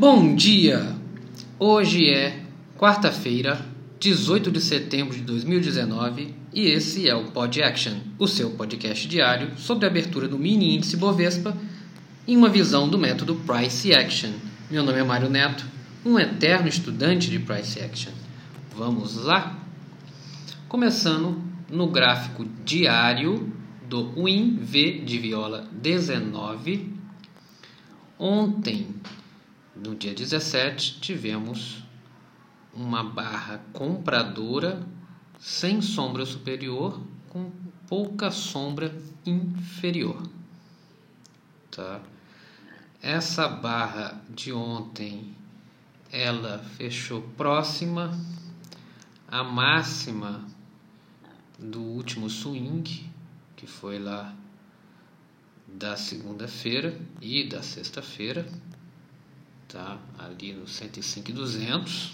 Bom dia! Hoje é quarta-feira, 18 de setembro de 2019 e esse é o Pod Action, o seu podcast diário sobre a abertura do mini índice Bovespa em uma visão do método Price Action. Meu nome é Mário Neto, um eterno estudante de Price Action. Vamos lá? Começando no gráfico diário do Win V de viola 19. Ontem no dia 17, tivemos uma barra compradora sem sombra superior com pouca sombra inferior. Tá? Essa barra de ontem ela fechou próxima à máxima do último swing, que foi lá da segunda-feira e da sexta-feira tá? ali no 105 e 200.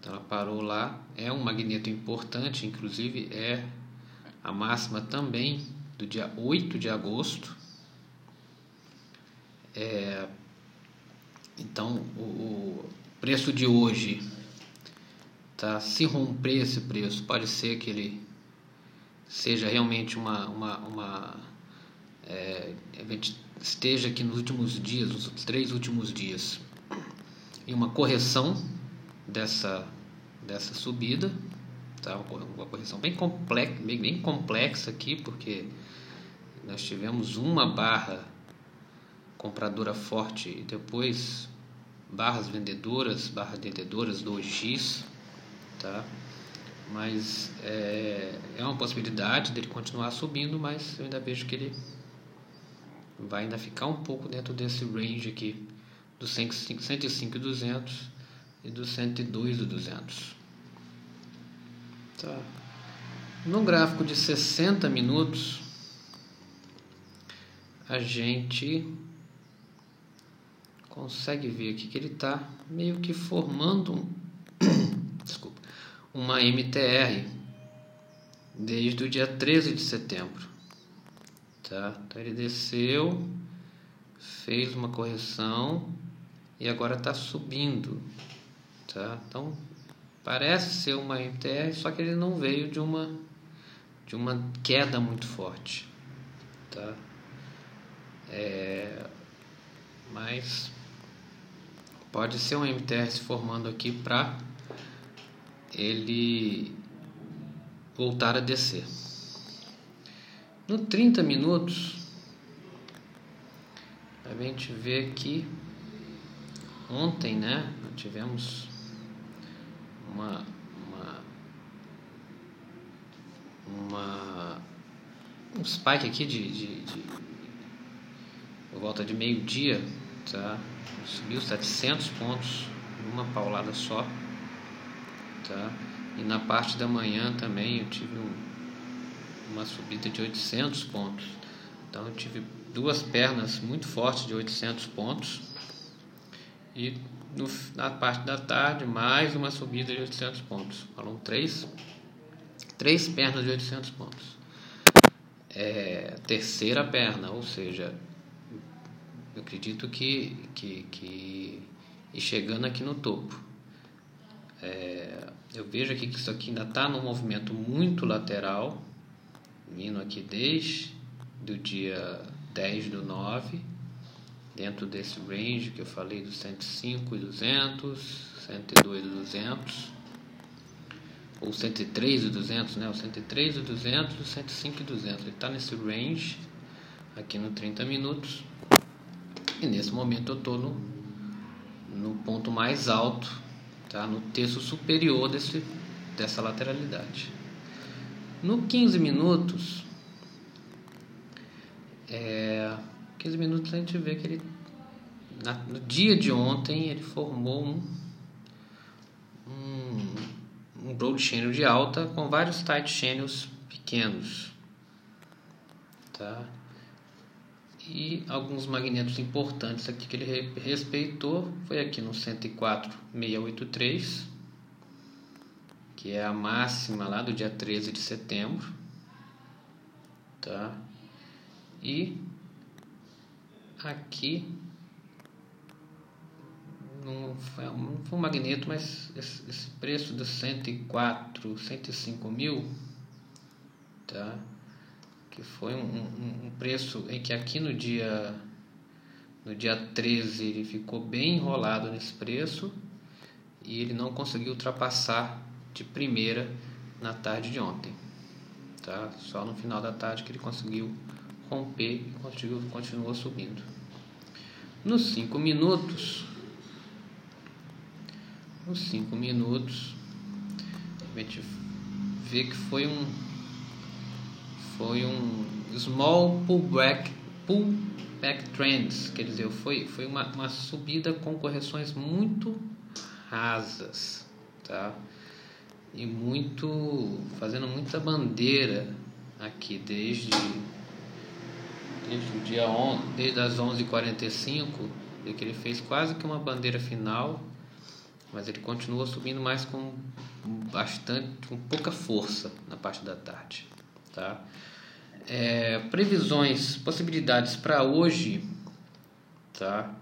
Então ela parou lá. É um magneto importante, inclusive é a máxima também do dia 8 de agosto. É, então o, o, preço de hoje, tá? se romper esse preço, pode ser que ele seja realmente uma, uma, uma é, esteja aqui nos últimos dias, nos três últimos dias, em uma correção dessa, dessa subida, tá? uma correção bem complexa, bem, bem complexa aqui, porque nós tivemos uma barra compradora forte e depois barras vendedoras, barras vendedoras 2x, tá? Mas é, é uma possibilidade dele continuar subindo, mas eu ainda vejo que ele vai ainda ficar um pouco dentro desse range aqui do 105 e 200 e do 102 e 200. Tá. No gráfico de 60 minutos, a gente consegue ver aqui que ele está meio que formando um, desculpa, uma MTR desde o dia 13 de setembro tá? Então ele desceu, fez uma correção e agora está subindo, tá? Então parece ser uma MTR, só que ele não veio de uma de uma queda muito forte, tá? É, mas pode ser um MTR se formando aqui para ele voltar a descer. No 30 minutos, a gente vê que ontem, né, tivemos uma, uma, uma um spike aqui de, de, de por volta de meio dia, tá? Subiu 700 pontos numa paulada só, tá? E na parte da manhã também eu tive um uma subida de 800 pontos. Então eu tive duas pernas muito fortes de 800 pontos e no, na parte da tarde mais uma subida de 800 pontos. Foram três, três pernas de 800 pontos. É, terceira perna, ou seja, eu acredito que, que, que e chegando aqui no topo. É, eu vejo aqui que isso aqui ainda está num movimento muito lateral, indo aqui desde do dia 10 do 9, dentro desse range que eu falei dos 105 e 200, 102 e 200, ou 103 e 200, né? O 103 e 200, o 105 e 200. Ele está nesse range aqui no 30 minutos. E nesse momento eu estou no, no ponto mais alto, tá? No terço superior desse, dessa lateralidade. No 15 minutos, é, 15 minutos a gente vê que ele, na, no dia de ontem, ele formou um, um, um broad channel de alta com vários tight channels pequenos. Tá? E alguns magnetos importantes aqui que ele respeitou foi aqui no 104,683 que é a máxima lá do dia 13 de setembro, tá? E aqui não foi, não foi um magneto, mas esse, esse preço dos 104, 105 mil, tá? que foi um, um, um, preço em que aqui no dia no dia 13 ele ficou bem enrolado nesse preço e ele não conseguiu ultrapassar de primeira na tarde de ontem. Tá? Só no final da tarde que ele conseguiu romper e continuou, continuou subindo. Nos 5 minutos, nos 5 minutos, a gente vê que foi um foi um small pullback pullback trends, quer dizer, foi foi uma, uma subida com correções muito rasas, tá? E muito fazendo muita bandeira aqui desde desde o dia 11, desde as 11h45, que ele fez quase que uma bandeira final, mas ele continua subindo mais com bastante, com pouca força na parte da tarde, tá? É, previsões, possibilidades para hoje, tá?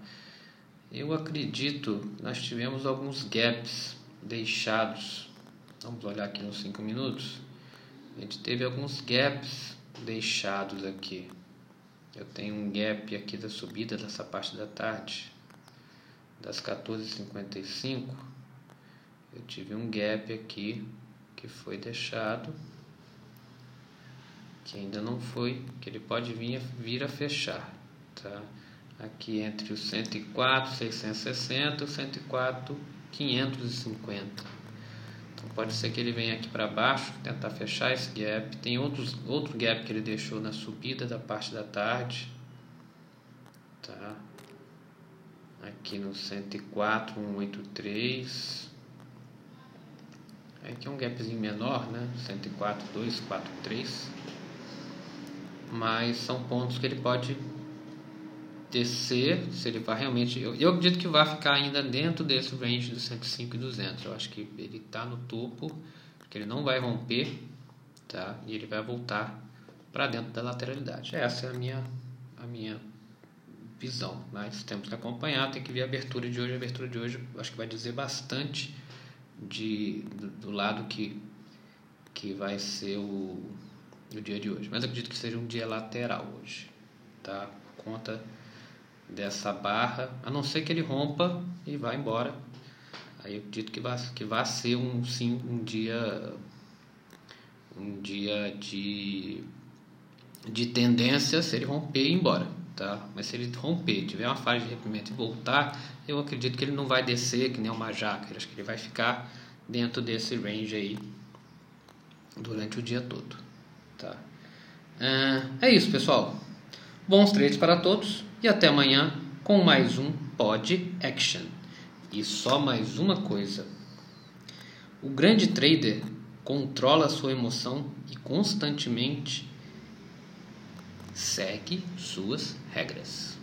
Eu acredito, nós tivemos alguns gaps deixados. Vamos olhar aqui nos 5 minutos. A gente teve alguns gaps deixados aqui. Eu tenho um gap aqui da subida dessa parte da tarde, das 14h55. Eu tive um gap aqui que foi deixado, que ainda não foi, que ele pode vir, vir a fechar, tá? aqui entre os 104, 660 e 104, 550. Pode ser que ele venha aqui para baixo, tentar fechar esse gap. Tem outros, outro gap que ele deixou na subida da parte da tarde. Tá? Aqui no 104, 183. Aqui é um gapzinho menor, né? 104, 243. Mas são pontos que ele pode descer, se ele vai realmente. Eu, eu acredito que vai ficar ainda dentro desse range dos 105 e 200. Eu acho que ele está no topo, porque ele não vai romper, tá? E ele vai voltar para dentro da lateralidade. Essa é a minha, a minha visão. Mas temos que acompanhar, tem que ver a abertura de hoje. A abertura de hoje acho que vai dizer bastante de, do, do lado que, que vai ser o, o dia de hoje. Mas acredito que seja um dia lateral hoje, tá? Conta dessa barra, a não ser que ele rompa e vá embora. Aí eu acredito que vai, que vai ser um sim um dia um dia de de tendência se ele romper e ir embora, tá? Mas se ele romper, tiver uma fase de rompimento e voltar, eu acredito que ele não vai descer que nem uma jaca, acho que ele vai ficar dentro desse range aí durante o dia todo, tá? É isso, pessoal. Bons trades para todos e até amanhã com mais um Pod Action. E só mais uma coisa: o grande trader controla sua emoção e constantemente segue suas regras.